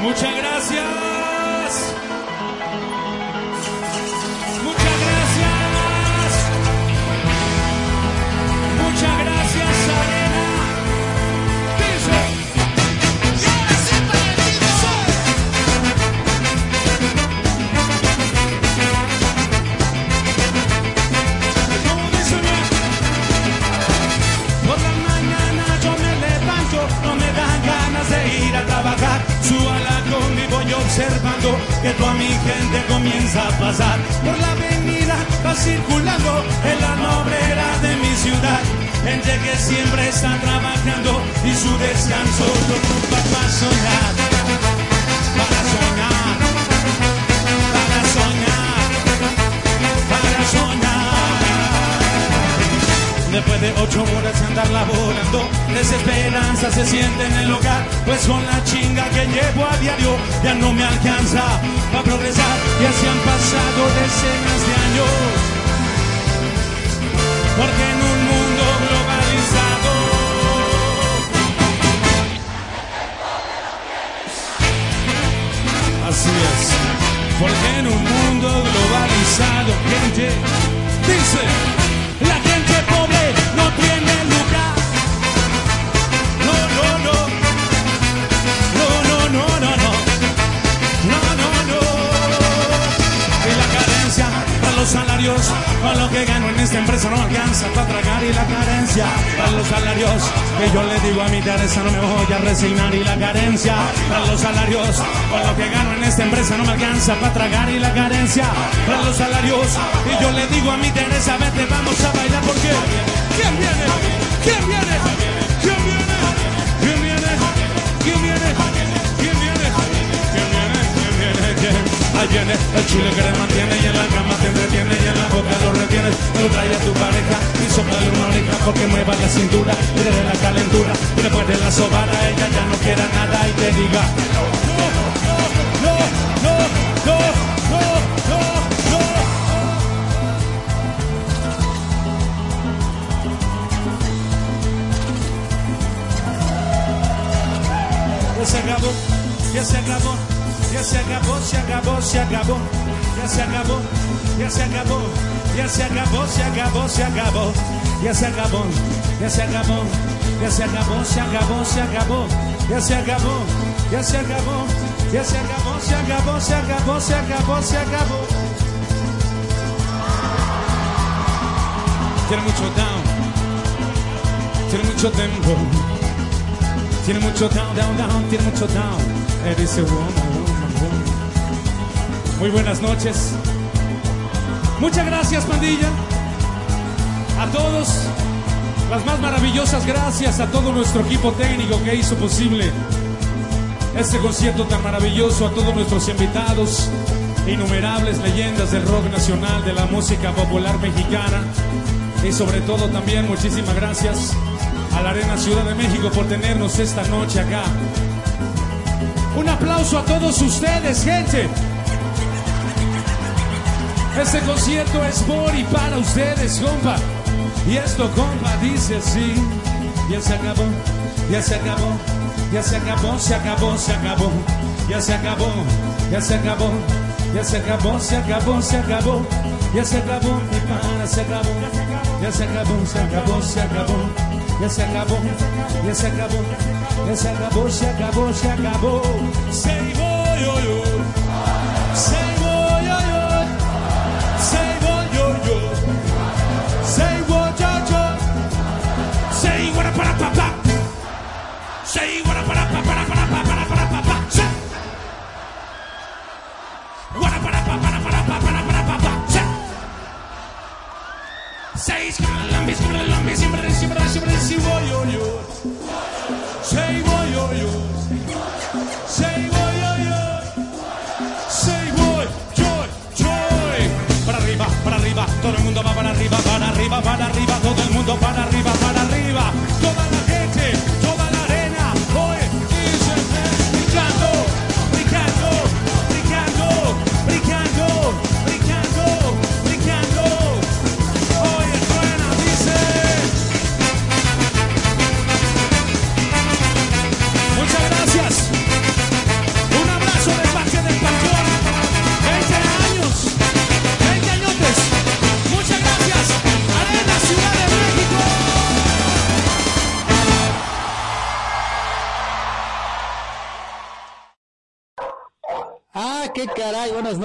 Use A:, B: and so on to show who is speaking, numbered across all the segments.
A: Muchas gracias. Para lo que gano en esta empresa no alcanza para tragar. Y la carencia para los salarios, que yo le digo a mi Teresa no me voy a resignar. Y la carencia para los salarios, para lo que gano en esta empresa no me alcanza para tragar. Y la carencia para los salarios, y yo le digo a mi Teresa, vete, vamos a bailar porque ¿quién viene? ¿Quién viene? El chile que te mantiene y en la cama te entretiene y en la boca lo retienes. Lo trae a tu pareja y soplale una oreja porque mueva la cintura y la calentura. Y después de la sobada ella ya no quiera nada y te diga no, no, no, no, no, no, no, no. Se acabó, ya ya se acabó, se acabó, se acabó, ya se acabó, ya se acabó, ya se acabó, se acabó, se acabó, ya se acabó, ya se acabó, ya se acabó, se acabó, se acabó, ya se acabó, ya se acabó, ya se acabó, se acabó, se acabó, se acabó, se acabó. Tiene mucho down, tiene mucho tempo. Tiene mucho down, down, down, tiene mucho down. Woman, woman, woman. Muy buenas noches. Muchas gracias, pandilla. A todos, las más maravillosas gracias a todo nuestro equipo técnico que hizo posible este concierto tan maravilloso, a todos nuestros invitados, innumerables leyendas del rock nacional, de la música popular mexicana. Y sobre todo también muchísimas gracias a la Arena Ciudad de México por tenernos esta noche acá. Un aplauso a todos ustedes, gente. Este concierto es por y para ustedes, compa. Y esto, compa, dice así. Ya se acabó, ya se acabó, ya se acabó, se acabó, se acabó. Ya se acabó, ya se acabó, ya se acabó, se acabó, se acabó. Ya se acabó, y para, se acabó. Ya se acabó, se acabó, se acabó. Ya se acabó, ya se acabó, ya se acabó, se acabó, se acabó. Se voy, yo, yo. Se voy, yo, yo. Se voy, yo, yo. Se voy, yo, yo. Se iguala para papá. Se iguala para papá, para papá, para para papá. Se. Guara para papá, para para papá, para para papá. Se. Seis, calambis, calambis, siempre, siempre, siempre, siempre, yo, yo.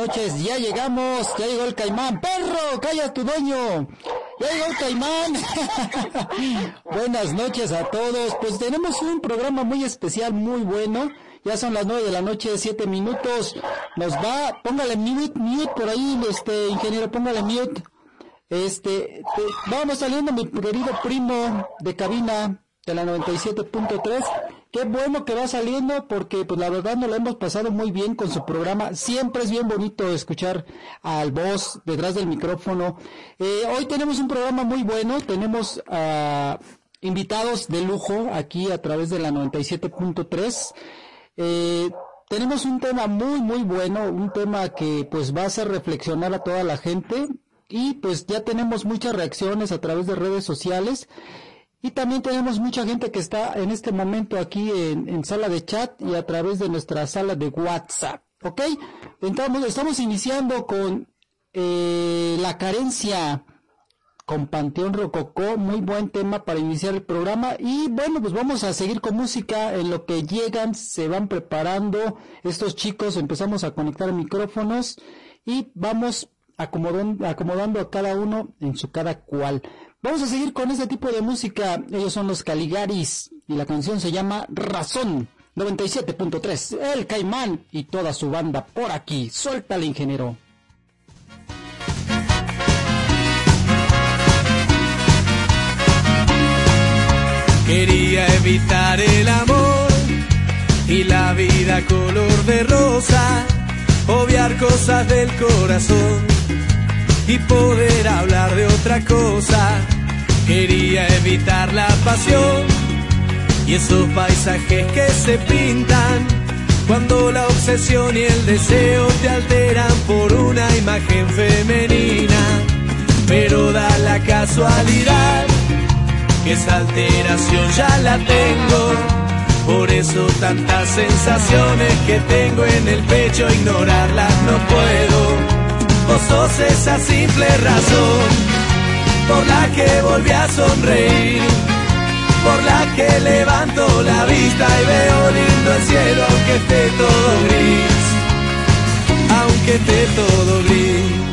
B: Noches. Ya llegamos, ya llegó el caimán. Perro, calla tu dueño. Ya llegó el caimán. buenas noches a todos. Pues tenemos un programa muy especial, muy bueno. Ya son las nueve de la noche, siete minutos. Nos va, póngale mute, mute por ahí, este ingeniero, póngale mute. Este, vamos saliendo mi querido primo de cabina de la 97.3 Qué bueno que va saliendo porque pues la verdad nos lo hemos pasado muy bien con su programa. Siempre es bien bonito escuchar al voz detrás del micrófono. Eh, hoy tenemos un programa muy bueno. Tenemos invitados de lujo aquí a través de la 97.3. Eh, tenemos un tema muy muy bueno, un tema que pues va a hacer reflexionar a toda la gente y pues ya tenemos muchas reacciones a través de redes sociales. Y también tenemos mucha gente que está en este momento aquí en, sala de chat y a través de nuestra sala de WhatsApp. ¿Ok? Entonces, estamos iniciando con eh, la carencia con Panteón Rococó. Muy buen tema para iniciar el programa. Y bueno, pues vamos a seguir con música en lo que llegan, se van preparando estos chicos. Empezamos a conectar micrófonos y vamos acomodando, acomodando a cada uno en su cada cual. Vamos a seguir con este tipo de música. Ellos son los Caligaris y la canción se llama Razón 97.3. El Caimán y toda su banda por aquí. Suéltale, ingeniero.
C: Quería evitar el amor y la vida color de rosa, obviar cosas del corazón y poder hablar de otra cosa. Quería evitar la pasión y esos paisajes que se pintan cuando la obsesión y el deseo te alteran por una imagen femenina. Pero da la casualidad que esa alteración ya la tengo. Por eso tantas sensaciones que tengo en el pecho, ignorarlas no puedo. Esa simple razón por la que volví a sonreír, por la que levanto la vista y veo lindo el cielo aunque esté todo gris, aunque esté todo gris.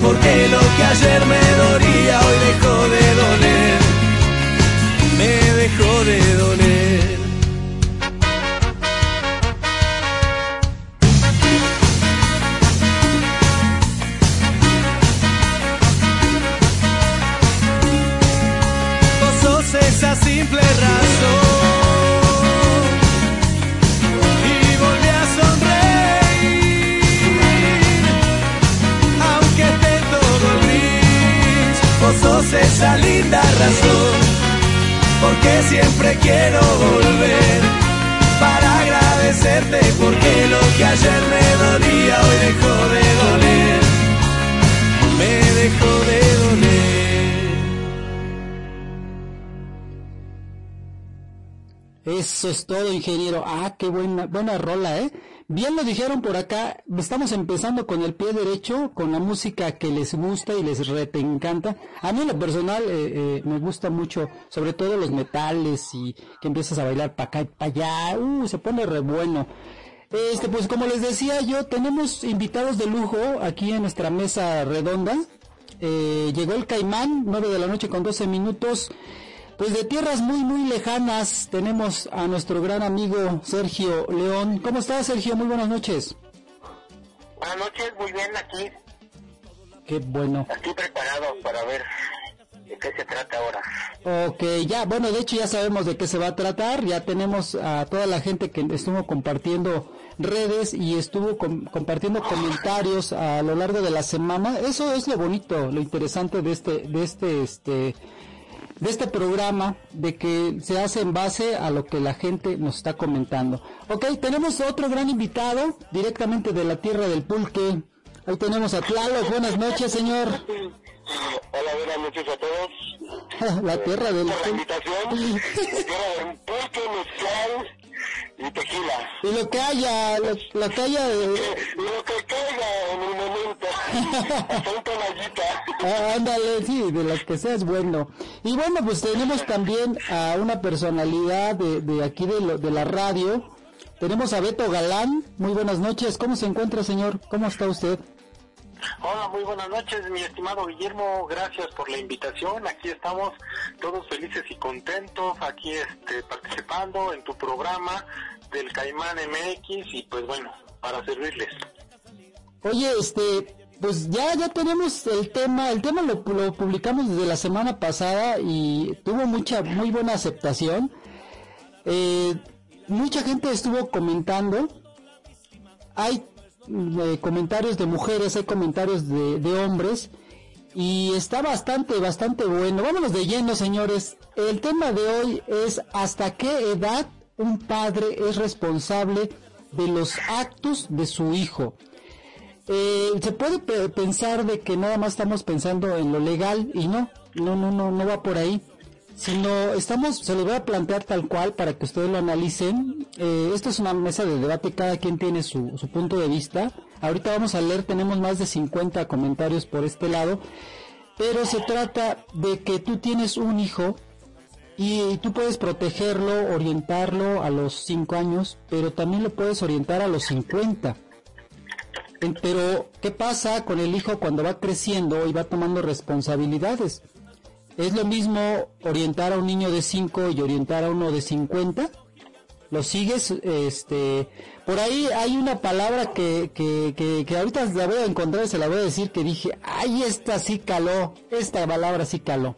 C: porque lo que ayer me dolía hoy dejó
B: Es todo, ingeniero. Ah, qué buena, buena rola, ¿eh? Bien lo dijeron por acá, estamos empezando con el pie derecho, con la música que les gusta y les rete encanta. A mí en lo personal eh, eh, me gusta mucho, sobre todo los metales y que empiezas a bailar para acá y para allá, uh, se pone re bueno. Este, pues como les decía yo, tenemos invitados de lujo aquí en nuestra mesa redonda. Eh, llegó el Caimán, 9 de la noche con 12 minutos. Pues de tierras muy, muy lejanas tenemos a nuestro gran amigo Sergio León. ¿Cómo estás, Sergio? Muy buenas noches.
D: Buenas noches, muy bien aquí.
B: Qué bueno.
D: Aquí preparado para ver de qué se trata ahora.
B: Ok, ya, bueno, de hecho ya sabemos de qué se va a tratar. Ya tenemos a toda la gente que estuvo compartiendo redes y estuvo compartiendo comentarios a lo largo de la semana. Eso es lo bonito, lo interesante de este, de este, este, de este programa, de que se hace en base a lo que la gente nos está comentando. Ok, tenemos otro gran invitado directamente de la tierra del pulque. Ahí tenemos a Tlalo. Buenas noches, señor.
D: Hola, buenas noches a todos.
B: la tierra del
D: pulque. la invitación. la tierra del pulque, mezcal y tequila.
B: Y lo que haya, lo, que haya...
D: De... Lo que caiga en el momento.
B: ah, ándale, sí, de las que seas bueno. Y bueno, pues tenemos también a una personalidad de, de aquí de, de la radio. Tenemos a Beto Galán. Muy buenas noches. ¿Cómo se encuentra, señor? ¿Cómo está usted?
D: Hola, muy buenas noches, mi estimado Guillermo. Gracias por la invitación. Aquí estamos todos felices y contentos, aquí este, participando en tu programa del Caimán MX y pues bueno, para servirles.
B: Oye, este, pues ya ya tenemos el tema, el tema lo, lo publicamos desde la semana pasada y tuvo mucha muy buena aceptación. Eh, mucha gente estuvo comentando. Hay comentarios de mujeres, hay comentarios de, de, hombres y está bastante, bastante bueno. Vámonos de lleno, señores. El tema de hoy es hasta qué edad un padre es responsable de los actos de su hijo. Eh, se puede pensar de que nada más estamos pensando en lo legal y no, no, no, no, no va por ahí sino estamos, se lo voy a plantear tal cual para que ustedes lo analicen. Eh, esto es una mesa de debate, cada quien tiene su, su punto de vista. Ahorita vamos a leer, tenemos más de 50 comentarios por este lado, pero se trata de que tú tienes un hijo y tú puedes protegerlo, orientarlo a los 5 años, pero también lo puedes orientar a los 50. Pero, ¿qué pasa con el hijo cuando va creciendo y va tomando responsabilidades? ¿Es lo mismo orientar a un niño de 5 y orientar a uno de 50? ¿Lo sigues? Este, por ahí hay una palabra que, que, que, que ahorita la voy a encontrar y se la voy a decir que dije, ay, esta sí caló, esta palabra sí caló.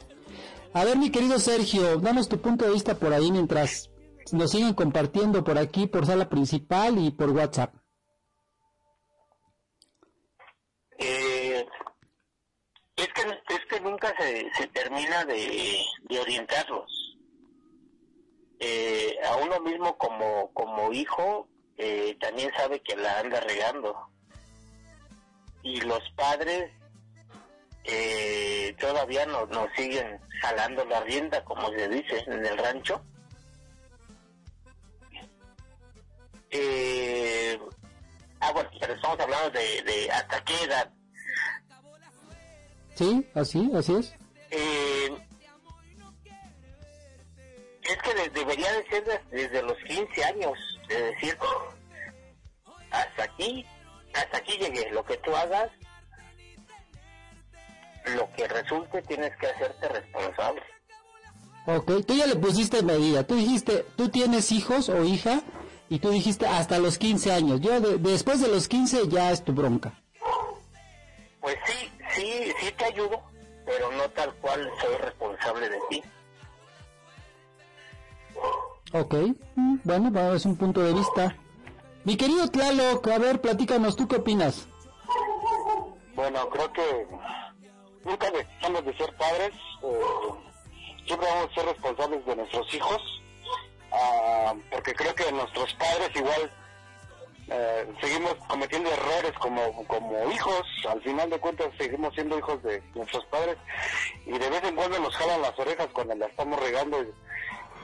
B: A ver, mi querido Sergio, danos tu punto de vista por ahí mientras nos siguen compartiendo por aquí, por sala principal y por WhatsApp.
D: Eh, es que, es que nunca se, se termina de, de orientarlos. Eh, a uno mismo como, como hijo eh, también sabe que la anda regando. Y los padres eh, todavía nos, nos siguen jalando la rienda, como se dice en el rancho. Eh, ah, bueno, pero estamos hablando de, de hasta qué edad
B: Sí, así, así es.
D: Eh, es que debería de ser desde, los 15 años, es decir, hasta aquí, hasta aquí llegué, lo que tú hagas, lo que resulte tienes que hacerte responsable.
B: Ok, tú ya le pusiste medida, tú dijiste, tú tienes hijos o hija, y tú dijiste hasta los 15 años, yo después de los 15 ya es tu bronca.
D: Pues sí, sí, sí te ayudo, pero no tal cual soy responsable de ti.
B: Ok, mm, bueno, es un punto de vista. Mi querido Tlaloc, a ver, platícanos, ¿tú qué opinas?
D: Bueno, creo que nunca dejamos de ser padres, eh, siempre vamos a ser responsables de nuestros hijos, ah, porque creo que nuestros padres igual eh, seguimos cometiendo errores como, como hijos, al final de cuentas seguimos siendo hijos de nuestros padres. Y de vez en cuando nos jalan las orejas cuando la estamos regando.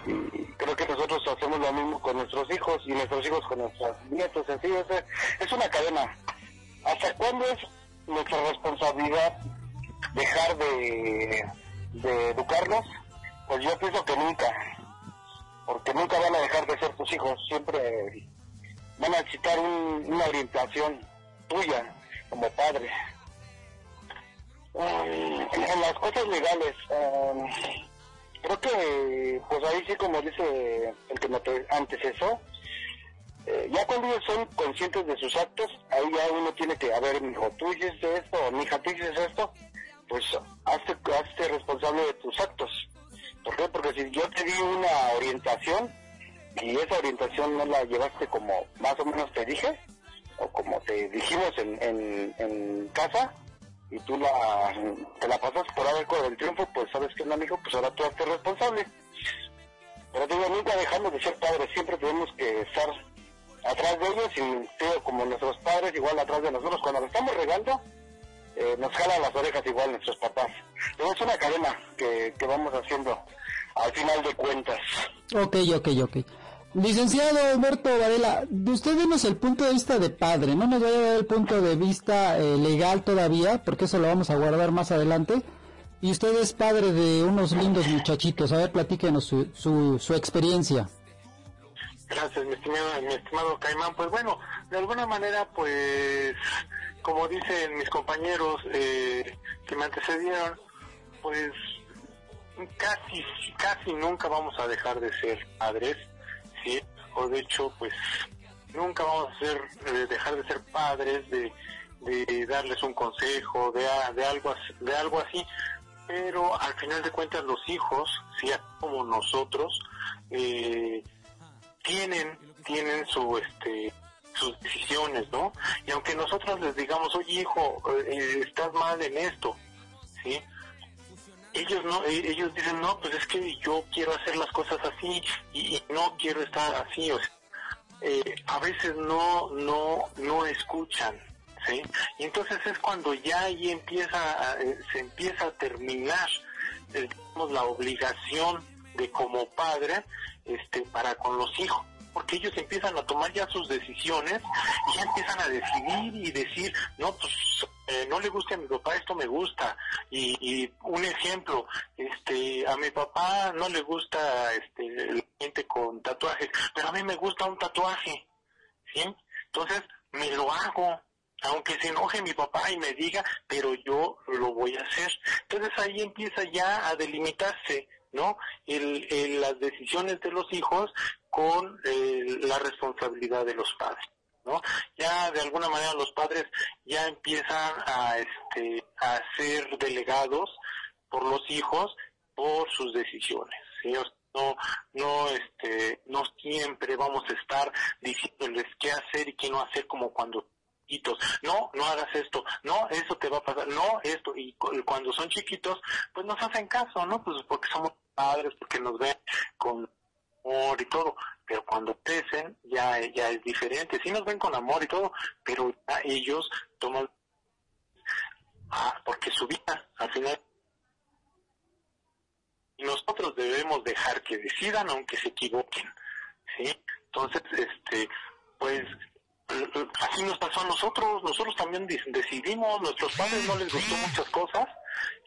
D: Y, creo que nosotros hacemos lo mismo con nuestros hijos y nuestros hijos con nuestros nietos, en es, es una cadena. ¿Hasta cuándo es nuestra responsabilidad dejar de, de educarlos? Pues yo pienso que nunca, porque nunca van a dejar de ser tus hijos, siempre van a necesitar una orientación tuya como padre. Um, en, las cosas legales, um, creo que pues ahí sí como dice el que me antecesó, eh, ya cuando ellos son conscientes de sus actos, ahí ya uno tiene que, a ver, mi hijo, tú hiciste esto, o mi hija, tú hiciste esto, pues hazte, hazte responsable de tus actos. ¿Por qué? Porque si yo te di una orientación y esa orientación no la llevaste como más o menos te dije, o como te dijimos en, en, casa, y tú la, te la pasas por arco del triunfo, pues sabes que no, amigo, pues ahora tú hazte responsable. Pero digo, nunca dejamos de ser padres, siempre tenemos que estar atrás de ellos y como nuestros padres igual atrás de nosotros cuando nos estamos regando eh, nos jalan las orejas igual nuestros papás. Pero es una cadena que, que vamos haciendo al final de cuentas.
B: Ok ok ok Licenciado Humberto Varela, de usted denos el punto de vista de padre, no nos vaya a dar el punto de vista eh, legal todavía, porque eso lo vamos a guardar más adelante. Y usted es padre de unos lindos muchachitos, a ver, platíquenos su, su, su experiencia.
E: Gracias, mi estimado, mi estimado Caimán. Pues bueno, de alguna manera, pues, como dicen mis compañeros eh, que me antecedieron, pues casi, casi nunca vamos a dejar de ser padres, O de hecho, pues, nunca vamos a ser, eh, dejar de ser padres, de, de darles un consejo, de, de, algo, de algo así, pero al final de cuentas los hijos, ¿sí? como nosotros, eh, tienen, tienen su, este, sus decisiones, ¿no? Y aunque nosotros les digamos, oye hijo, eh, estás mal en esto, ¿sí? Ellos no, eh, ellos dicen, no, pues es que yo quiero hacer las cosas así y, no quiero estar así, o sea, eh, a veces no, no, no escuchan, ¿sí? Y entonces es cuando ya ahí empieza, se empieza a terminar, la obligación de como padre este para con los hijos porque ellos empiezan a tomar ya sus decisiones y ya empiezan a decidir y decir, no, pues eh, no le gusta a mi papá, esto me gusta. Y, un ejemplo, este, a mi papá no le gusta este, la gente con tatuajes, pero a mí me gusta un tatuaje, ¿sí? Entonces, me lo hago, aunque se enoje mi papá y me diga, pero yo lo voy a hacer. Entonces ahí empieza ya a delimitarse ¿no? El, las decisiones de los hijos con eh, la responsabilidad de los padres. ¿no? Ya de alguna manera los padres ya empiezan a, este, a ser delegados por los hijos por sus decisiones. No, no, este, no siempre vamos a estar diciéndoles qué hacer y qué no hacer como cuando chiquitos, no, no hagas esto, no, eso te va a pasar, no, esto, y cuando son chiquitos, pues nos hacen caso, ¿no? Pues porque somos padres, porque nos ven con amor y todo, pero cuando crecen ya, ya es diferente, sí nos ven con amor y todo, pero ya ellos toman, ah, porque su vida al final nosotros debemos dejar que decidan aunque se equivoquen, ¿sí? Entonces, este, pues así nos pasó a nosotros, nosotros también decidimos, nuestros padres no les gustó muchas cosas,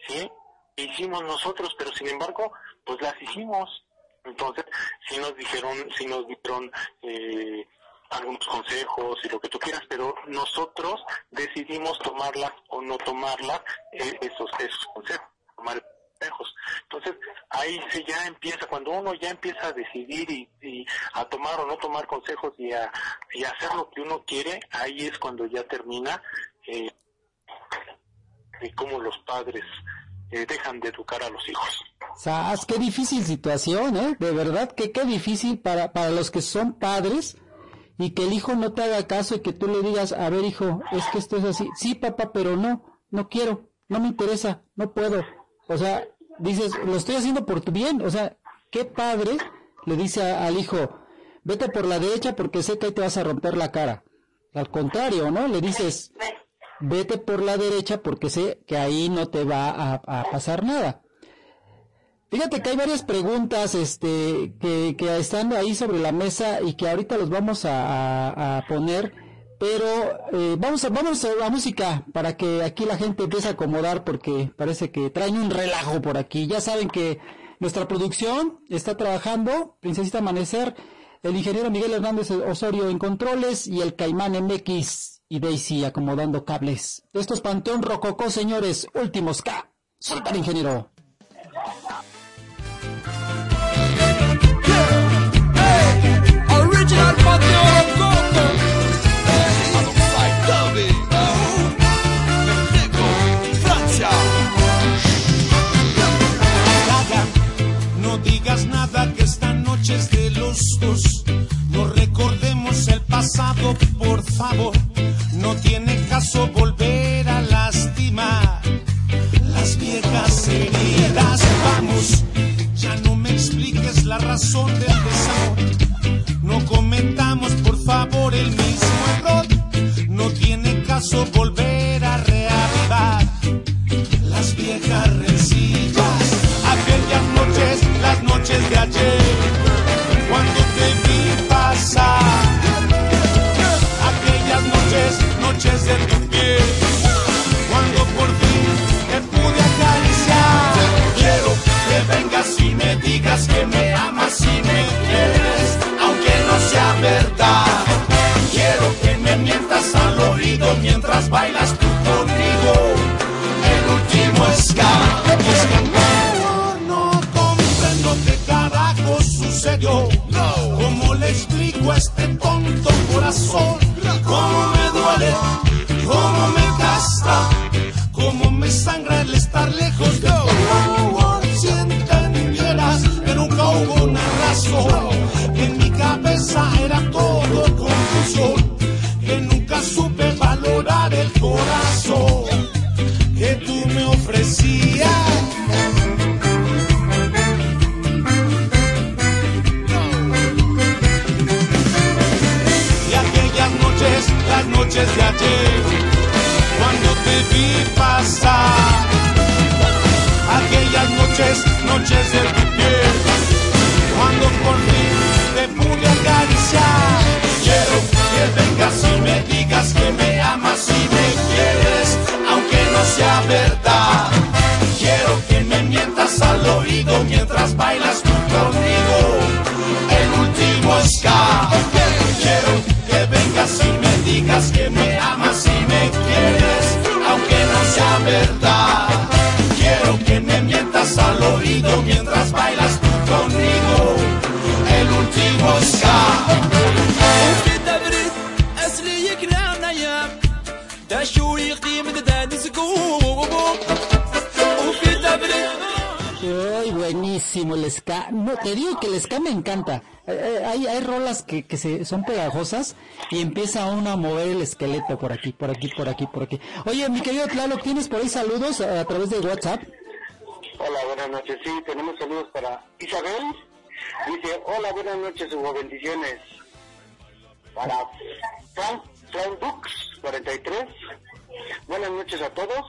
E: ¿sí? Hicimos nosotros, pero sin embargo, pues las hicimos. Entonces, si nos dijeron, si nos dieron eh, algunos consejos y lo que tú quieras, pero nosotros decidimos tomarlas o no tomarlas, eh, esos, esos consejos, tomar consejos. Entonces, ahí se ya empieza, cuando uno ya empieza a decidir y, a tomar o no tomar consejos y a, y hacer lo que uno quiere, ahí es cuando ya termina eh, y como los padres eh, dejan de educar a los hijos.
B: ¿Sabes qué difícil situación, ¿eh? De verdad que qué difícil para, para los que son padres y que el hijo no te haga caso y que tú le digas, a ver hijo, es que esto es así. Sí, papá, pero no, no quiero, no me interesa, no puedo. O sea, dices, lo estoy haciendo por tu bien. O sea, ¿qué padre le dice al hijo, vete por la derecha porque sé que te vas a romper la cara? Al contrario, ¿no? Le dices, vete por la derecha porque sé que ahí no te va a, pasar nada. Fíjate que hay varias preguntas este, que, que, están ahí sobre la mesa y que ahorita los vamos a, poner, pero eh, vamos, a, vamos a la música para que aquí la gente empiece a acomodar porque parece que traen un relajo por aquí. Ya saben que nuestra producción está trabajando, Princesita Amanecer, el ingeniero Miguel Hernández Osorio en controles y el Caimán MX y Daisy acomodando cables. Esto es Panteón Rococó, señores, últimos K. Suelta ingeniero.
F: No digas nada que esta noche es de los dos. No recordemos el pasado, por favor. No tiene caso volver a lastimar las viejas heridas. Vamos, ya no me expliques la razón del desamor. No comentamos, por favor, el mismo error. No tiene caso volver No, te
B: digo que el ska me encanta. Eh, eh, hay, hay rolas que, que se, son pegajosas y empieza uno a mover el esqueleto por aquí, por aquí, por aquí, por aquí. Oye, mi querido Tlaloc, ¿tienes por ahí saludos a, través de WhatsApp?
D: Hola, buenas noches. Sí, tenemos saludos para Isabel. Dice, hola, buenas noches, Hugo, bendiciones. Para Frank, Frank Dux, 43. Buenas noches a todos.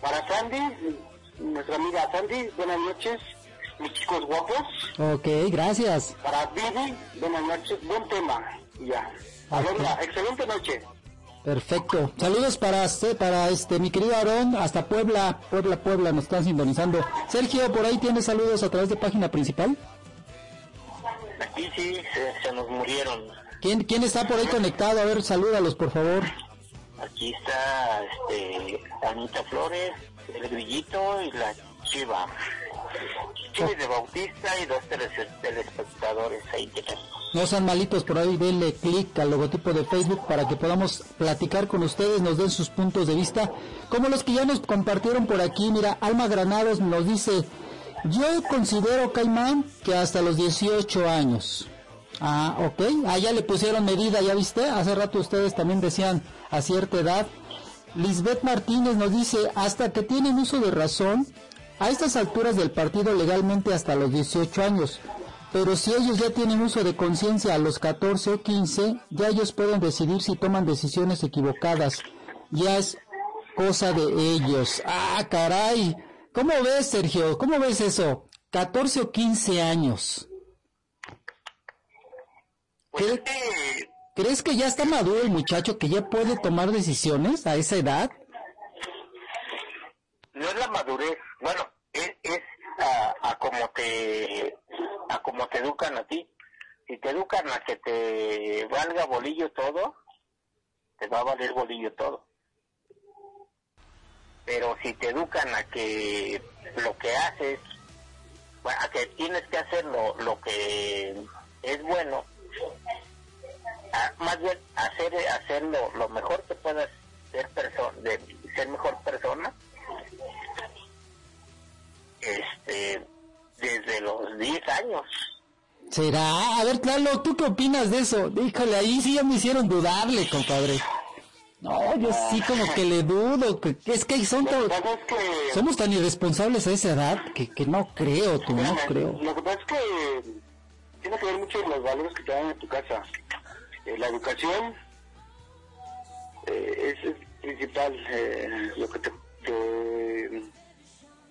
D: Para Sandy, nuestra amiga Sandy, buenas noches. Mis chicos guapos.
B: Ok, gracias.
D: Para Vivi, buenas noches. Buen tema. Ya. Alondra, excelente noche.
B: Perfecto. Saludos para este, para este, mi querido Aarón, hasta Puebla, Puebla, Puebla, nos están sintonizando. Sergio, por ahí tienes saludos a través de página principal.
D: Aquí sí, se, se nos murieron.
B: ¿Quién, quién está por ahí conectado? A ver, salúdalos, por favor.
D: Aquí está este, Anita Flores, el grillito y la chiva. Chivis de Bautista y dos teles- telespectadores ahí tenemos.
B: No sean malitos por ahí, denle clic al logotipo de Facebook para que podamos platicar con ustedes, nos den sus puntos de vista, como los que ya nos compartieron por aquí. Mira, Alma Granados nos dice, yo considero, Caimán, que hasta los 18 años. Ah, ok, ah, le pusieron medida, ya viste, hace rato ustedes también decían a cierta edad. Lisbeth Martínez nos dice, hasta que tienen uso de razón, a estas alturas del partido legalmente hasta los 18 años. Pero si ellos ya tienen uso de conciencia a los 14 o 15, ya ellos pueden decidir si toman decisiones equivocadas. Ya es cosa de ellos. Ah, caray. ¿Cómo ves, Sergio? ¿Cómo ves eso? 14 o 15 años.
D: Pues
B: ¿Crees que ya está maduro el muchacho que ya puede tomar decisiones a esa edad?
D: no es la madurez, bueno, es, a, a como te a como te educan a ti. si te educan a que te valga bolillo todo, te va a valer bolillo todo. Pero si te educan a que lo que haces, a que tienes que hacer lo, lo que es bueno, más bien hacer hacer lo, lo mejor que puedas ser persona de ser mejor persona este desde los 10 años
B: ¿Será? A ver, Tlalo, ¿tú qué opinas de eso? Híjole, ahí sí ya me hicieron dudarle, compadre. No, yo sí como que le dudo. Que, es que son tan-
D: es que
B: somos tan irresponsables a esa edad que, que no creo, tú, no creo.
D: Lo que pasa es que tiene que ver mucho con los valores que te dan en tu casa. Eh, la educación eh, es, es principal. eh, lo que te, te,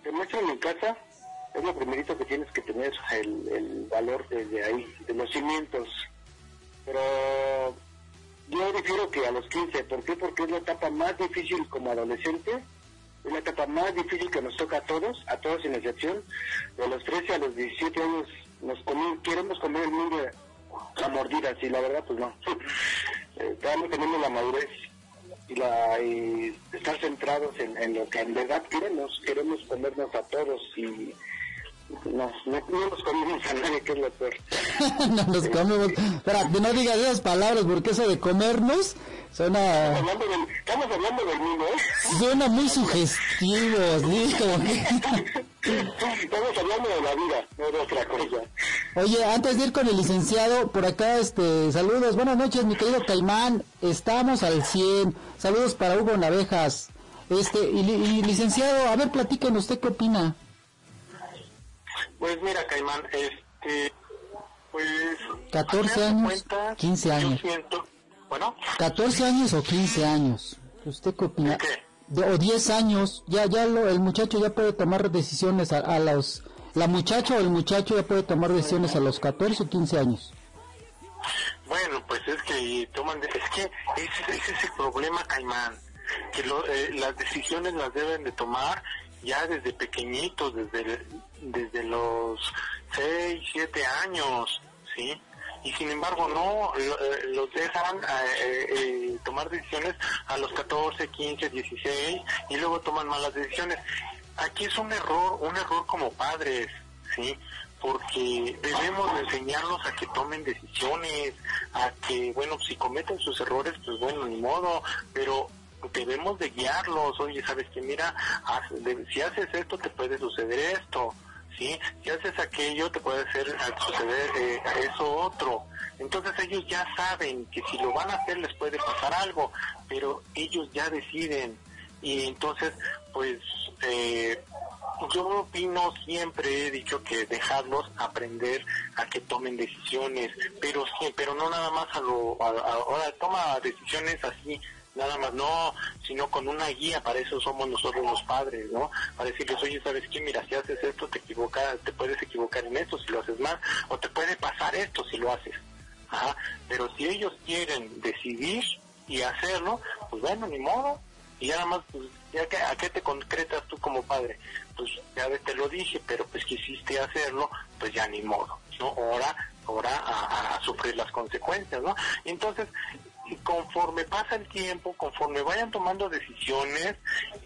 D: te muestran en casa es lo primerito que tienes que tener, el, el valor desde ahí, de los cimientos. Pero yo difiero que a los 15, ¿por qué? Porque es la etapa más difícil como adolescente es la etapa más difícil que nos toca a todos, a todos sin excepción. De los 13 a los 17 años nos queremos comer el mundo a mordidas y la verdad pues no. No tenemos la madurez y, la, estar centrados en, en lo que en verdad queremos. Queremos comernos a todos y no, no, no nos comemos a nadie, que es lo peor.
B: no nos comemos. Espera, no digas esas palabras porque eso de comernos suena,
D: Hablando del- estamos hablando del mundo, ¿eh?
B: suena muy sugestivo, ¿sí? Como que-
D: Estamos hablando de la vida, no de otra cosa.
B: Oye, antes de ir con el licenciado, por acá, este, saludos, buenas noches, mi querido Caimán, estamos al 100, saludos para Hugo Navejas, este, y licenciado, a ver, platíquenos, ¿usted qué opina?
E: Pues mira, Caimán, este, pues...
B: 14
E: al final de
B: años,
E: cuentas,
B: 15 años.
E: Siento, bueno,
B: ¿14 años o 15 años? ¿Usted qué opina?
E: ¿De qué?
B: De- o 10 años, ya, ya lo, el muchacho ya puede tomar decisiones a, a los, la muchacha o el muchacho ya puede tomar decisiones a los 14 o 15 años.
E: bueno, pues es que toman, de- es que ese, ese es el problema, Caimán, que lo- eh, las decisiones las deben de tomar ya desde pequeñitos, desde, desde los 6, 7 años, ¿sí? Y sin embargo no, eh, los dejan eh, eh, tomar decisiones a los 14, 15, 16 y luego toman malas decisiones. Aquí es un error, un error como padres, ¿sí? Porque debemos de enseñarlos a que tomen decisiones, a que, bueno, si cometen sus errores, pues bueno, ni modo, pero debemos de guiarlos, oye, sabes que mira, si haces esto te puede suceder esto, ¿sí? Si haces aquello te puede hacer eh, suceder eh, eso otro. Entonces ellos ya saben que si lo van a hacer les puede pasar algo, pero ellos ya deciden y entonces pues eh, yo opino siempre he dicho que dejarlos aprender a que tomen decisiones pero sí, pero no nada más a lo ahora toma decisiones así nada más no sino con una guía para eso somos nosotros los padres no para decirles oye sabes qué mira si haces esto te equivocas te puedes equivocar en esto si lo haces mal o te puede pasar esto si lo haces Ajá, pero si ellos quieren decidir y hacerlo, pues bueno, ni modo. Y nada más, pues, ya que, ¿a qué te concretas tú como padre? Pues ya te lo dije, pero pues quisiste hacerlo, pues ya ni modo, ¿no? Ahora, ahora a, a sufrir las consecuencias, ¿no? Entonces, y conforme pasa el tiempo, conforme vayan tomando decisiones,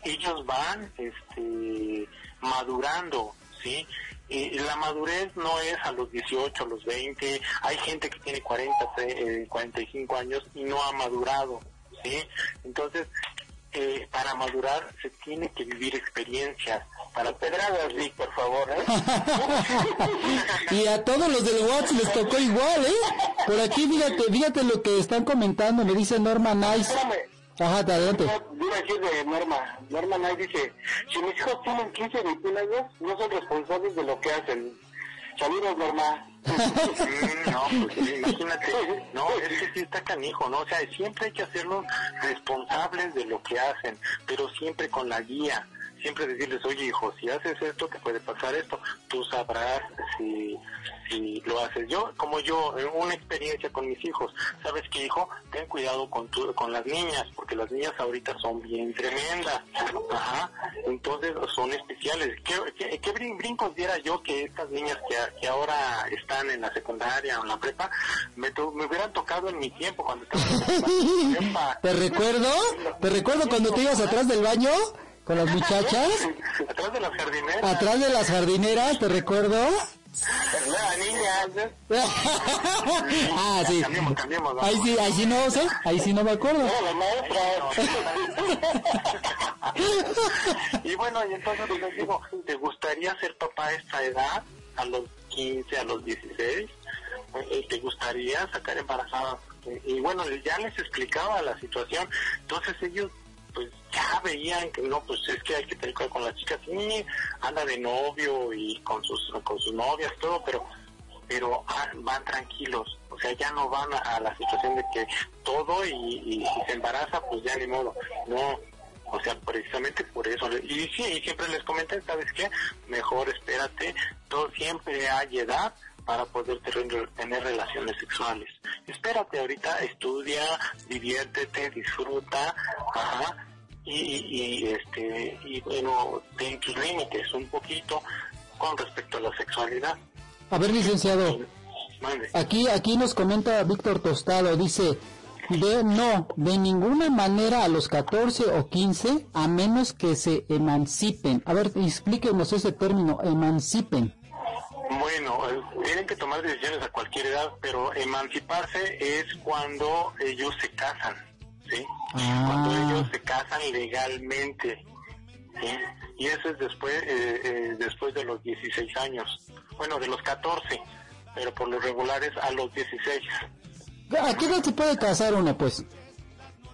E: ellos van, este, madurando, ¿sí? Y la madurez no es a los 18, a los 20, hay gente que tiene 40, eh, 45 años y no ha madurado, ¿sí? Entonces, eh, para madurar se tiene que vivir experiencias, para
D: Pedradas, Vic, por favor, ¿eh?
B: y a todos los del WhatsApp les tocó igual, ¿eh? Por aquí, fíjate, fíjate lo que están comentando, me dice Norma Nice.
D: Espérame.
B: Ajá, adelante.
D: Decir de Norma. Norma Knight dice, si mis hijos tienen 15 o 21 años, no son responsables de lo que hacen. Saludos, Norma.
E: Mm, no, pues sí, imagínate, no, es que sí está canijo, ¿no? O sea, siempre hay que hacerlos responsables de lo que hacen, pero siempre con la guía, siempre decirles, oye hijo, si haces esto te puede pasar esto, tú sabrás si, si lo haces. Yo, como yo, una experiencia con mis hijos, ¿sabes qué hijo? Ten cuidado con tu, con las niñas, porque las niñas ahorita son bien tremendas, ajá, entonces son especiales. ¿Qué, qué, qué brin- brincos diera yo que estas niñas que, que ahora están en la secundaria o en la prepa, me, to- me hubieran tocado en mi tiempo cuando estaba en la prepa?
B: ¿Te recuerdo? ¿Te recuerdo cuando te ibas atrás del baño con las muchachas?
E: Atrás de las jardineras.
B: Atrás de las jardineras, ¿te recuerdo?
E: La niña.
B: ah, sí.
E: Cambiemos, cambiemos. ¿no?
B: Ahí sí, ahí sí no sé, ahí sí no me acuerdo.
E: No, la maestra. y bueno, y entonces les digo, ¿te gustaría ser papá a esta edad? A los 15, a los 16. Eh, ¿Te gustaría sacar embarazada? Y bueno, ya les explicaba la situación. Entonces ellos pues ya veían que no, pues es que hay que tener cuidado con las chicas. Sí, anda de novio y con sus, con sus novias, todo, pero pero ah, van tranquilos, o sea, ya no van a, la situación de que todo y, y si se embaraza, pues ya ni modo, no, o sea, precisamente por eso, y sí, y siempre les comenté, ¿sabes qué? Mejor espérate, todo siempre hay edad para poder tener, tener relaciones sexuales. Espérate ahorita, estudia, diviértete, disfruta, ajá, y, y, este, y bueno, ten tus límites un poquito con respecto a la sexualidad.
B: A ver, licenciado, aquí, aquí nos comenta Víctor Tostado, dice, de no, de ninguna manera a los 14 o 15, a menos que se emancipen. A ver, explíquenos ese término, emancipen.
E: Bueno, eh, tienen que tomar decisiones a cualquier edad, pero emanciparse es cuando ellos se casan, ¿sí?
B: Ah.
E: Cuando ellos se casan legalmente, ¿sí? Y eso es después, eh, eh, después de los 16 años. Bueno, de los 14, pero por lo regular es a los 16.
B: ¿A qué edad se puede casar uno, pues?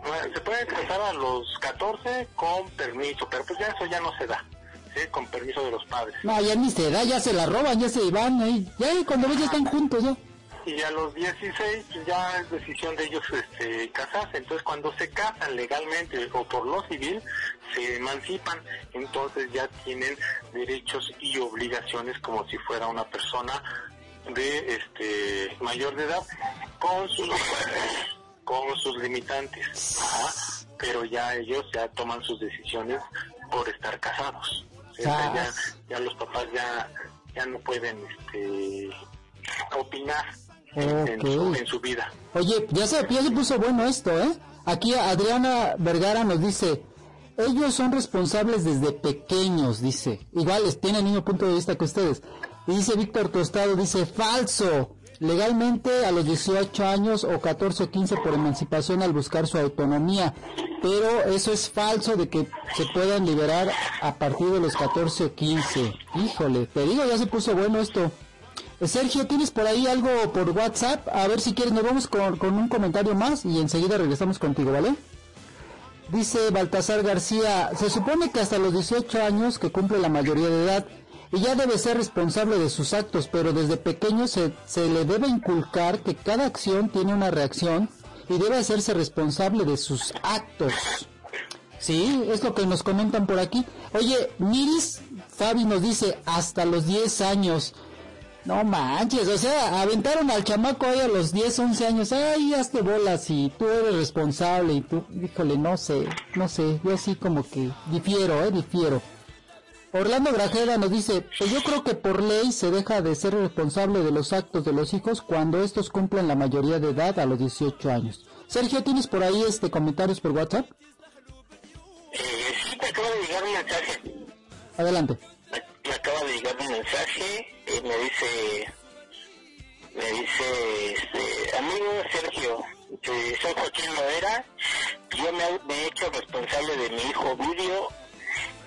E: Bueno, Se puede casar a los 14 con permiso, pero pues ya eso ya no se da, ¿sí? Con permiso de los padres.
B: No, ya ni se da, ya se la roban, ya se van, ahí, ya cuando ves ya están juntos, ya.
E: y a los 16 pues, ya es decisión de ellos este, casarse. Entonces cuando se casan legalmente o por lo civil, se emancipan, entonces ya tienen derechos y obligaciones como si fuera una persona de este mayor de edad con sus con sus limitantes pero ya ellos ya toman sus decisiones por estar casados Ya, ya los papás ya ya no pueden este opinar en- en, su, en su vida.
B: Oye, ya se, ya se puso bueno esto, ¿eh? Aquí Adriana Vergara nos dice, ellos son responsables desde pequeños, dice. Igual tienen el mismo punto de vista que ustedes. Y dice Víctor Tostado, dice, falso. Legalmente a los 18 años o 14 o 15 por emancipación al buscar su autonomía. Pero eso es falso de que se puedan liberar a partir de los 14 o 15. Híjole, te digo, ya se puso bueno esto. Eh, Sergio, ¿tienes por ahí algo por WhatsApp? A ver si quieres, nos vamos con, con un comentario más y enseguida regresamos contigo, ¿vale? Dice Baltasar García, se supone que hasta los 18 años que cumple la mayoría de edad y ya debe ser responsable de sus actos, pero desde pequeño se, se le debe inculcar que cada acción tiene una reacción y debe hacerse responsable de sus actos. Sí, es lo que nos comentan por aquí. Oye, Miris Fabi nos dice hasta los 10 años. No manches, o sea, aventaron al chamaco ahí a los 10, 11 años. Ay, hazte bolas y tú eres responsable y tú, híjole, no sé, no sé, yo así como que difiero, eh, difiero. Orlando Grajera nos dice, pues yo creo que por ley se deja de ser responsable de los actos de los hijos cuando estos cumplen la mayoría de edad a los 18 años. Sergio, ¿tienes por ahí este comentarios por WhatsApp?
E: Eh, sí, me acaba de llegar un mensaje.
B: Adelante.
E: Me, me acaba de llegar un mensaje. eh, me dice, me dice, este, amigo Sergio, soy Joaquín Loera. Yo me, me he hecho responsable de mi hijo Vidio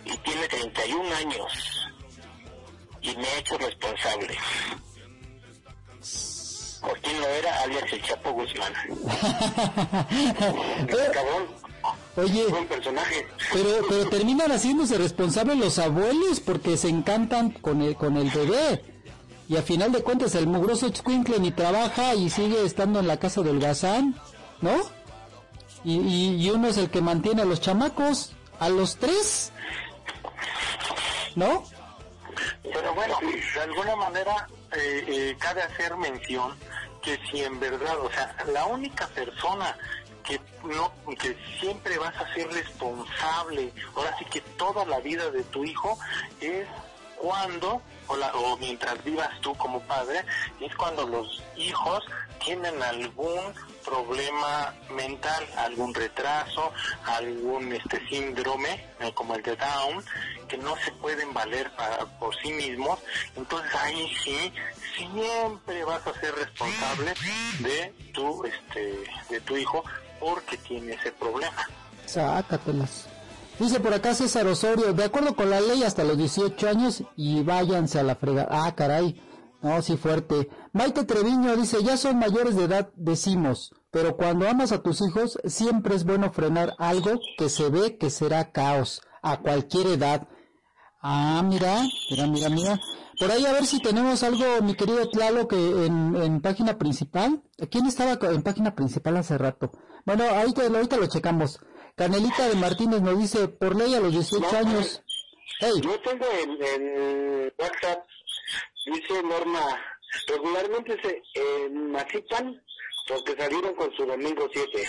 E: y tiene 31 años. Y me he hecho responsable. Joaquín Loera, alias el Chapo Guzmán. Cabrón,
B: Oye,
E: buen personaje.
B: pero, pero terminan haciéndose responsables los abuelos porque se encantan con el, con el bebé. Y a final de cuentas el mugroso Chquinkle ni trabaja y sigue estando en la casa del gazán, ¿no? Y, y, y uno es el que mantiene a los chamacos, a los tres. ¿No?
E: Pero bueno, de alguna manera eh, eh, cabe hacer mención que si en verdad, o sea, la única persona que no que siempre vas a ser responsable, ahora sí que toda la vida de tu hijo es cuando o, la- o mientras vivas tú como padre es cuando los hijos tienen algún problema mental, algún retraso, algún este síndrome eh, como el de Down que no se pueden valer para, por sí mismos, entonces ahí sí siempre vas a ser responsable de tu este de tu hijo porque tiene ese problema.
B: Sácatelas. Dice por acá César Osorio, de acuerdo con la ley hasta los 18 años y váyanse a la frega. Ah, caray. No, sí fuerte. Maite Treviño dice, ya son mayores de edad, decimos, pero cuando amas a tus hijos, siempre es bueno frenar algo que se ve que será caos, a cualquier edad. Ah, mira, mira, mira, mira. Por ahí a ver si tenemos algo, mi querido Tlalo, que en, en página principal. ¿Quién estaba en página principal hace rato? Bueno, ahorita, ahorita lo checamos. Canelita de Martínez nos dice, por ley a los 18 años. Hey,
D: Yo tengo en, en WhatsApp, dice Norma, regularmente se emancipan porque salieron con su domingo 7.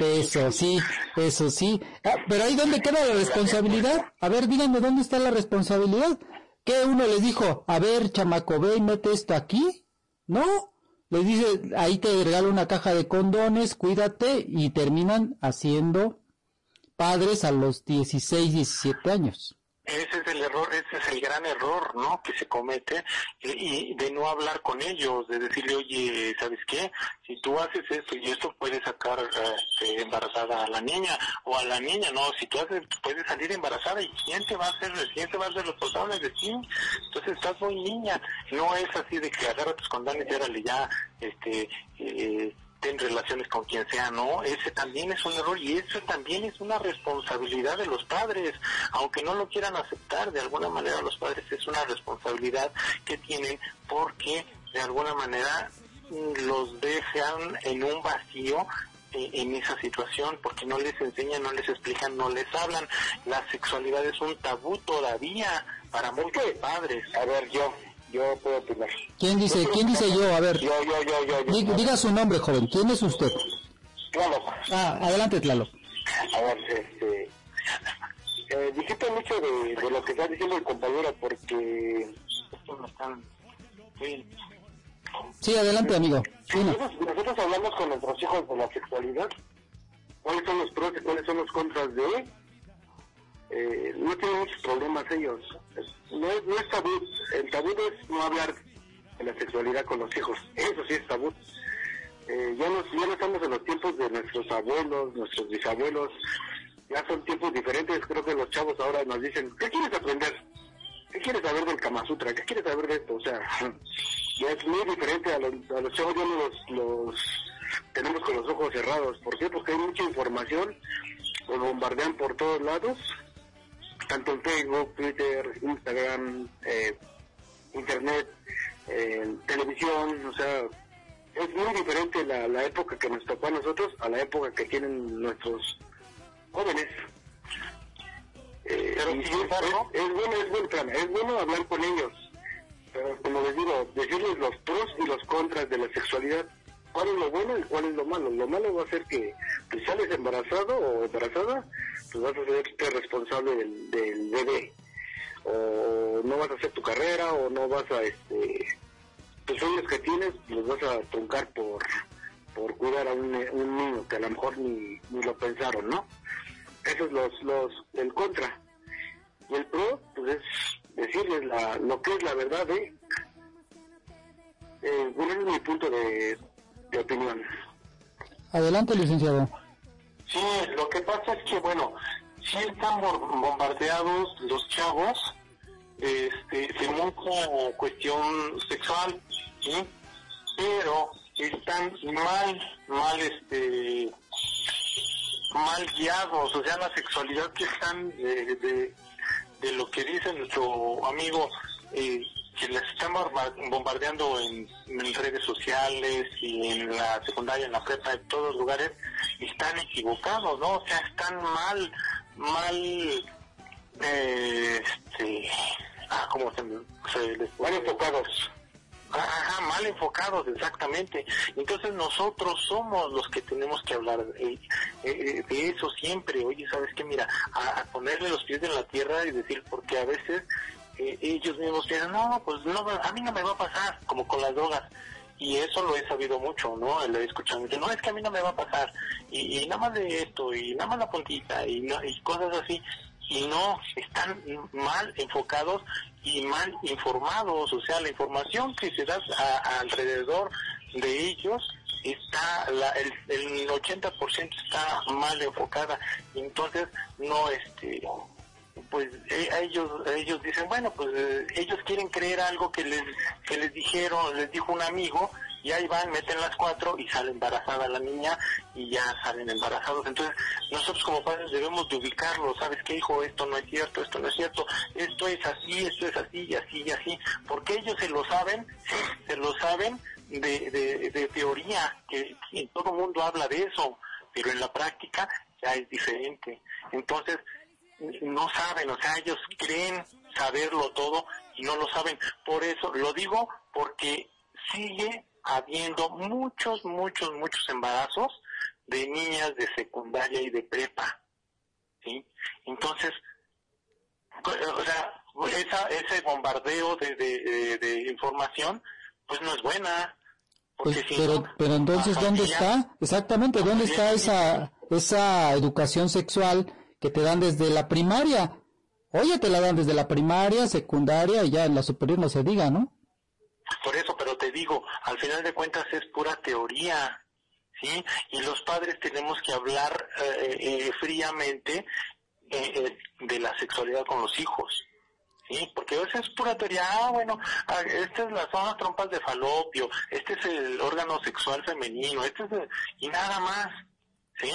B: eso sí, eso sí. Ah, pero ahí dónde queda la responsabilidad. A ver, díganme dónde está la responsabilidad. ¿Qué uno les dijo? A ver, chamaco, ve y mete esto aquí. No. Les dice, ahí te regalo una caja de condones, cuídate, y terminan haciendo padres a los 16, 17 años.
E: Ese es el error, ese es el gran error, ¿no? Que se comete y, y de no hablar con ellos, de decirle, oye, ¿sabes qué? Si tú haces esto y esto puedes sacar este, embarazada a la niña o a la niña, no, si tú haces, puedes salir embarazada y quién te va a hacer, quién te va a hacer responsable de ti. Entonces estás muy niña, no es así de que agarra tus condones y órale ya, este, eh, ten relaciones con quien sea, no, ese también es un error y eso también es una responsabilidad de los padres, aunque no lo quieran aceptar, de alguna manera los padres es una responsabilidad que tienen porque de alguna manera los dejan en un vacío eh, en esa situación porque no les enseñan, no les explican, no les hablan. La sexualidad es un tabú todavía para muchos padres.
D: A ver, yo, yo puedo opinar.
B: ¿Quién dice, quién dice yo? A ver,
D: Yo, yo, yo, yo, yo.
B: di- diga su nombre, joven. ¿Quién es usted?
D: Claro.
B: Ah, adelante, Tlalo.
D: A ver, este... Eh, dijiste mucho de, de lo que está diciendo el compañero porque
E: sí.
B: Sí, adelante, amigo.
D: Nosotros, nosotros hablamos con nuestros hijos de la sexualidad, cuáles son los pros y cuáles son los contras de, eh, no tienen muchos problemas ellos. No no es tabú, el tabú es no hablar de la sexualidad con los hijos, eso sí es tabú. Eh, ya, no, ya no estamos en los tiempos de nuestros abuelos, nuestros bisabuelos, ya son tiempos diferentes, creo que los chavos ahora nos dicen, ¿qué quieres aprender? ¿Qué quieres saber del Kama Sutra? ¿Qué quieres saber de esto? O sea, ya es muy diferente a los, a los chavos, ya no los, los tenemos con los ojos cerrados. ¿Por qué? Porque hay mucha información, nos bombardean por todos lados, tanto en Facebook, Twitter, Instagram, eh, Internet, eh, televisión, o sea, es muy diferente la, la época que nos tocó a nosotros a la época que tienen nuestros jóvenes. Eh,
E: Pero sin
D: es,
E: embargo-
D: es- es bueno, es bueno, espérame, es bueno hablar con ellos, pero como les digo, decirles los pros y los contras de la sexualidad, cuál es lo bueno y cuál es lo malo. Lo malo va a ser que si sales embarazado o embarazada, pues vas a ser responsable del, del bebé, o no vas a hacer tu carrera, o no vas a, este, tus sueños que tienes los vas a truncar por por cuidar a un, niño que a lo mejor ni, ni lo pensaron, ¿no? Eso es los, los, el contra. Y el pro, pues es decirles la, lo que es la verdad, ¿eh? eh bueno, es mi punto de, de opinión.
B: Adelante, licenciado.
E: Sí, lo que pasa es que, bueno, sí están bombardeados los chavos este, de mucha cuestión sexual, ¿sí? Pero están mal, mal, este, mal guiados, o sea, la sexualidad que están de, de, de lo que dice nuestro amigo, eh, que les están bomba- bombardeando en, en redes sociales y en la secundaria, en la prepa, en todos lugares, están equivocados, ¿no? O sea, están mal, mal eh, este, ah, ¿cómo se, se les
D: Mal enfocados.
E: Ajá, mal enfocados, exactamente. Entonces nosotros somos los que tenemos que hablar de, eh, de eso siempre. Oye, ¿sabes qué? Mira, a, a ponerle los pies en la tierra y decir, porque a veces ellos mismos piensan, no, pues no, a mí no me va a pasar, como con las drogas. Y eso lo he sabido mucho, ¿no? Lo he escuchado mucho. No, es que a mí no me va a pasar. Y, y nada más de esto, y nada más la puntita, y, no- y cosas así. Y no, están mal enfocados y mal informados. O sea, la información que se da a alrededor de ellos está, la, el, el 80% está mal enfocada. Entonces, no, este, pues eh, ellos ellos dicen bueno pues eh, ellos quieren creer algo que les que les dijeron les dijo un amigo y ahí van meten las cuatro y sale embarazada la niña y ya salen embarazados entonces nosotros como padres debemos de ubicarlo sabes qué hijo esto no es cierto esto no es cierto esto es así esto es así y así y así porque ellos se lo saben se lo saben de, de, de teoría que sí, todo mundo habla de eso pero en la práctica ya es diferente. Entonces no saben, o sea, ellos creen saberlo todo y no lo saben. Por eso lo digo porque sigue habiendo muchos, muchos, muchos embarazos de niñas de secundaria y de prepa. ¿sí? Entonces, o sea, esa, ese bombardeo de, de, de- de información, pues no es buena.
B: Pues,
E: si
B: pero,
E: no,
B: pero entonces, ¿dónde
E: familia-
B: está? Exactamente, ¿dónde está esa, esa educación sexual que te dan desde la primaria? Oye, te la dan desde la primaria, secundaria y ya en la superior no se diga, ¿no?
E: Por eso, pero te digo, al final de cuentas es pura teoría, ¿sí? Y los padres tenemos que hablar eh, eh, fríamente eh, eh, de la sexualidad con los hijos. Sí, porque a es pura teoría, ah, bueno, ah, estas las- son las trompas de falopio, este es el órgano sexual femenino, este es y nada más, ¿sí?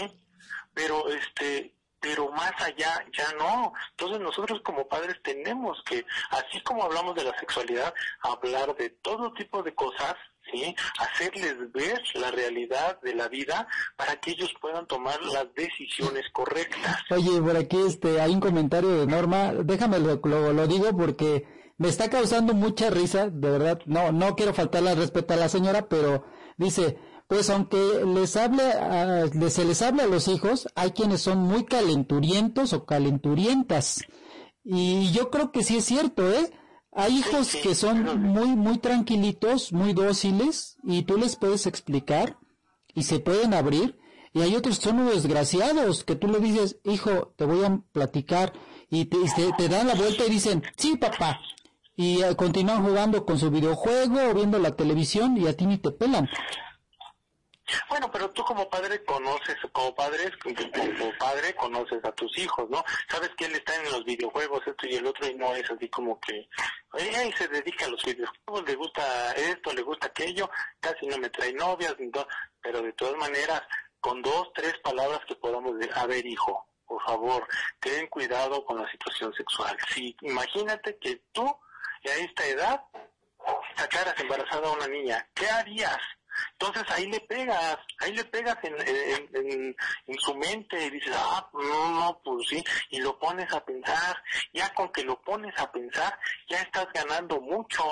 E: Pero este, pero más allá ya no. Entonces nosotros como padres tenemos que, así como hablamos de la sexualidad, hablar de todo tipo de cosas, ¿sí? Hacerles ver la realidad de la vida para que ellos puedan tomar las decisiones correctas.
B: Oye, por aquí este, hay un comentario de Norma, déjame lo, lo, lo digo porque me está causando mucha risa, de verdad, no, no quiero faltarle al respeto a la señora, pero dice, pues aunque les hable, a- se les hable a los hijos, hay quienes son muy calenturientos o calenturientas. Y yo creo que sí es cierto, ¿eh? Hay hijos
E: sí,
B: que son muy, muy tranquilitos, muy dóciles, y tú les puedes explicar, y se pueden abrir, y hay otros que son unos desgraciados, que tú le dices, hijo, te voy a platicar, y te, y te, te dan la vuelta y dicen, sí, papá, y eh, continúan jugando con su videojuego o viendo la televisión y a ti ni te pelan.
E: Bueno, pero tú como padre conoces, como padres, como padre conoces a tus hijos, ¿no? Sabes que él está en los videojuegos, esto y el otro, y no es así como que, oye, él se dedica a los videojuegos, le gusta esto, le gusta aquello, casi no me trae novias, ni to- pero de todas maneras, con dos, tres palabras que podamos decir, a ver, hijo, por favor, ten cuidado con la situación sexual. Si, imagínate que tú, a esta edad, sacaras embarazada a una niña, ¿qué harías? Entonces ahí le pegas, ahí le pegas en, su mente y dices, ah, no, no, pues sí, y lo pones a pensar, ya con que lo pones a pensar, ya estás ganando mucho,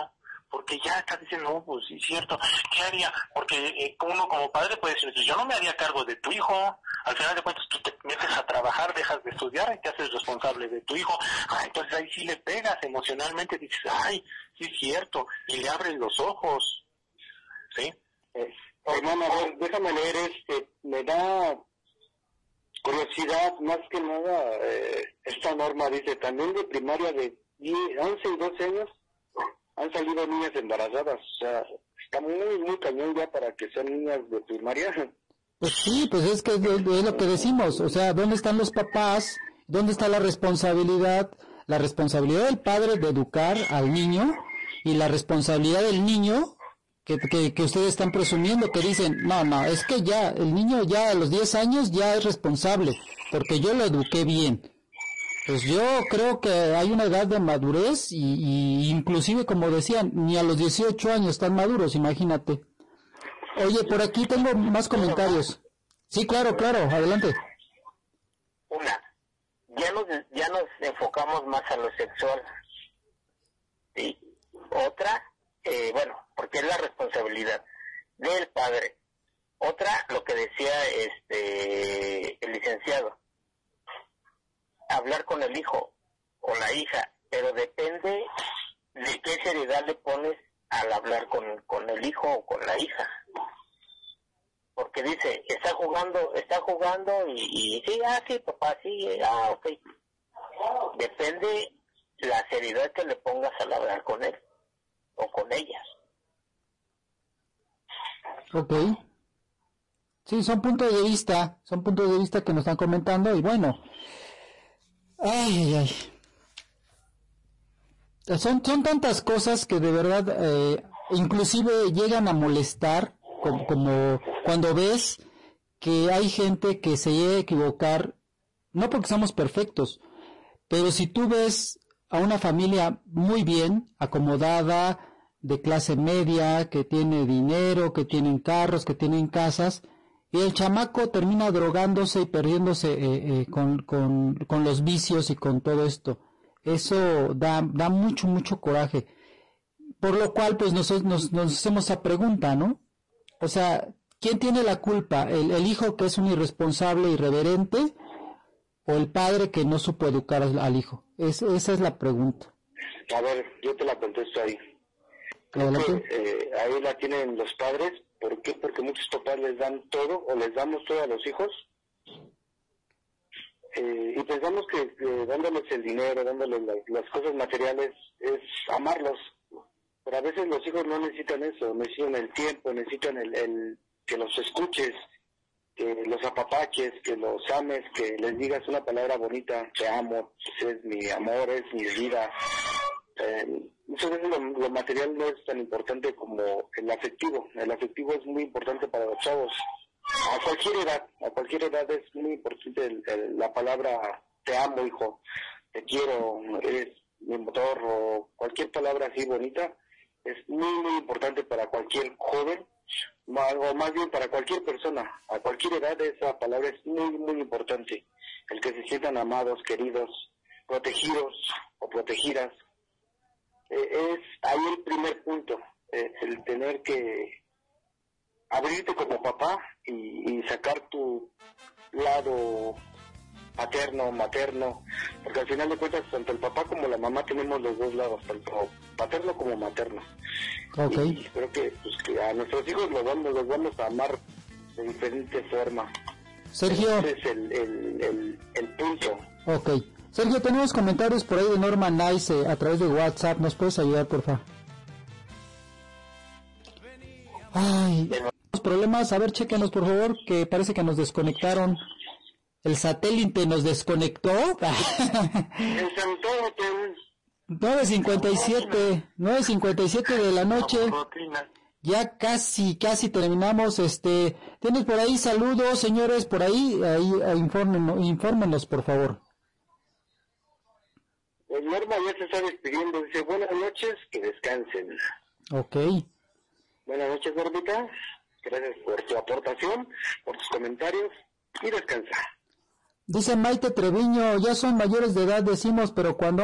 E: porque ya estás diciendo, no, pues sí, cierto, ¿qué haría? Porque eh, uno como padre puede decir, yo no me haría cargo de tu hijo, al final de cuentas tú te metes a trabajar, dejas de estudiar y te haces responsable de tu hijo, ah, entonces ahí sí le pegas emocionalmente, dices, ay, sí es cierto, y le abres los ojos, ¿sí?
D: Eh, hermano, a ver, déjame leer este. Me da curiosidad, más que nada, eh, esta norma dice, también de primaria de 10, 11 y 12 años han salido niñas embarazadas. O sea, está muy, muy cañón ya para que sean niñas de primaria.
B: Pues sí, pues es que es, es lo que decimos, o sea, ¿dónde están los papás? ¿Dónde está la responsabilidad? La responsabilidad del padre de educar al niño y la responsabilidad del niño que, que, que ustedes están presumiendo, que dicen, no, no, es que ya, el niño ya a los 10 años ya es responsable, porque yo lo eduqué bien. Pues yo creo que hay una edad de madurez y, y inclusive, como decían, ni a los 18 años están maduros, imagínate. Oye, por aquí tengo más comentarios. Sí, claro, claro, adelante.
D: Una, ya nos, ya nos enfocamos más a lo sexual. ¿sí? Otra, eh, bueno, porque es la responsabilidad del padre. Otra, lo que decía este el licenciado, hablar con el hijo o la hija, pero depende de qué seriedad le pones al hablar con, con el hijo o con la hija. Porque dice, está jugando, está jugando y, y sí, ah, sí, papá, sí, ah, ok. Depende la seriedad que le pongas al hablar con él o con ellas.
B: Ok. Sí, son puntos de vista, son puntos de vista que nos están comentando y bueno. Ay, ay, ay. Son, son tantas cosas que de verdad eh, inclusive llegan a molestar, como, como cuando ves que hay gente que se llega a equivocar, no porque somos perfectos, pero si tú ves a una familia muy bien, acomodada, de clase media, que tiene dinero, que tienen carros, que tienen casas, y el chamaco termina drogándose y perdiéndose eh, eh, con, con, con los vicios y con todo esto. Eso da, da mucho, mucho coraje. Por lo cual, pues nosotros nos, nos hacemos esa pregunta, ¿no? O sea, ¿quién tiene la culpa? ¿El, el hijo que es un irresponsable, irreverente? ¿O el padre que no supo educar al, al hijo? Es, esa es la pregunta.
D: A ver, yo te la contesto ahí. Creo
B: Adelante.
D: que eh, ahí la tienen los padres. ¿Por qué? Porque muchos papás les dan todo o les damos todo a los hijos. Eh, y pensamos que eh, dándoles el dinero, dándoles la- las cosas materiales, es amarlos. Pero a veces los hijos no necesitan eso, necesitan el tiempo, necesitan el, el que los escuches, que los apapaches, que los ames, que les digas una palabra bonita, te amo, es mi amor, es mi vida. Eh, muchas veces lo, material no es tan importante como el afectivo. El afectivo es muy importante para los chavos. A cualquier edad, a cualquier edad es muy importante el- la palabra te amo, hijo, te quiero, eres mi motor o cualquier palabra así bonita. Es muy, muy importante para cualquier joven o más bien para cualquier persona, a cualquier edad esa palabra es muy, muy importante. El que se sientan amados, queridos, protegidos o protegidas. Eh, es ahí el primer punto, eh, el tener que abrirte como papá y, y sacar tu lado paterno, materno, porque al final de cuentas tanto el papá como la mamá tenemos los dos lados, tanto paterno como materno.
B: Ok.
D: Y creo que, pues, que a nuestros hijos los vamos, los vamos a amar de diferente forma.
B: Sergio,
D: Ese es el, el, el, el punto.
B: ok. Sergio, tenemos comentarios por ahí de Norma Nice a través de WhatsApp. ¿Nos puedes ayudar, por favor? Ay, los problemas. A ver, chequenos, por favor, que parece que nos desconectaron. El satélite nos desconectó.
D: Santo
B: 9.57, 9.57 de la noche.
E: Rutina.
B: Ya casi, casi terminamos. Este, ¿tienes por ahí saludos, señores? Por ahí, ahí, ahí infórmenos, infórmenos, por favor.
D: El Norma ya se está despidiendo. Dice, buenas noches, que descansen.
B: Ok.
D: Buenas noches, Normita. Gracias por tu aportación, por tus comentarios y descansa.
B: Dice Maite Treviño, ya son mayores de edad, decimos, pero cuando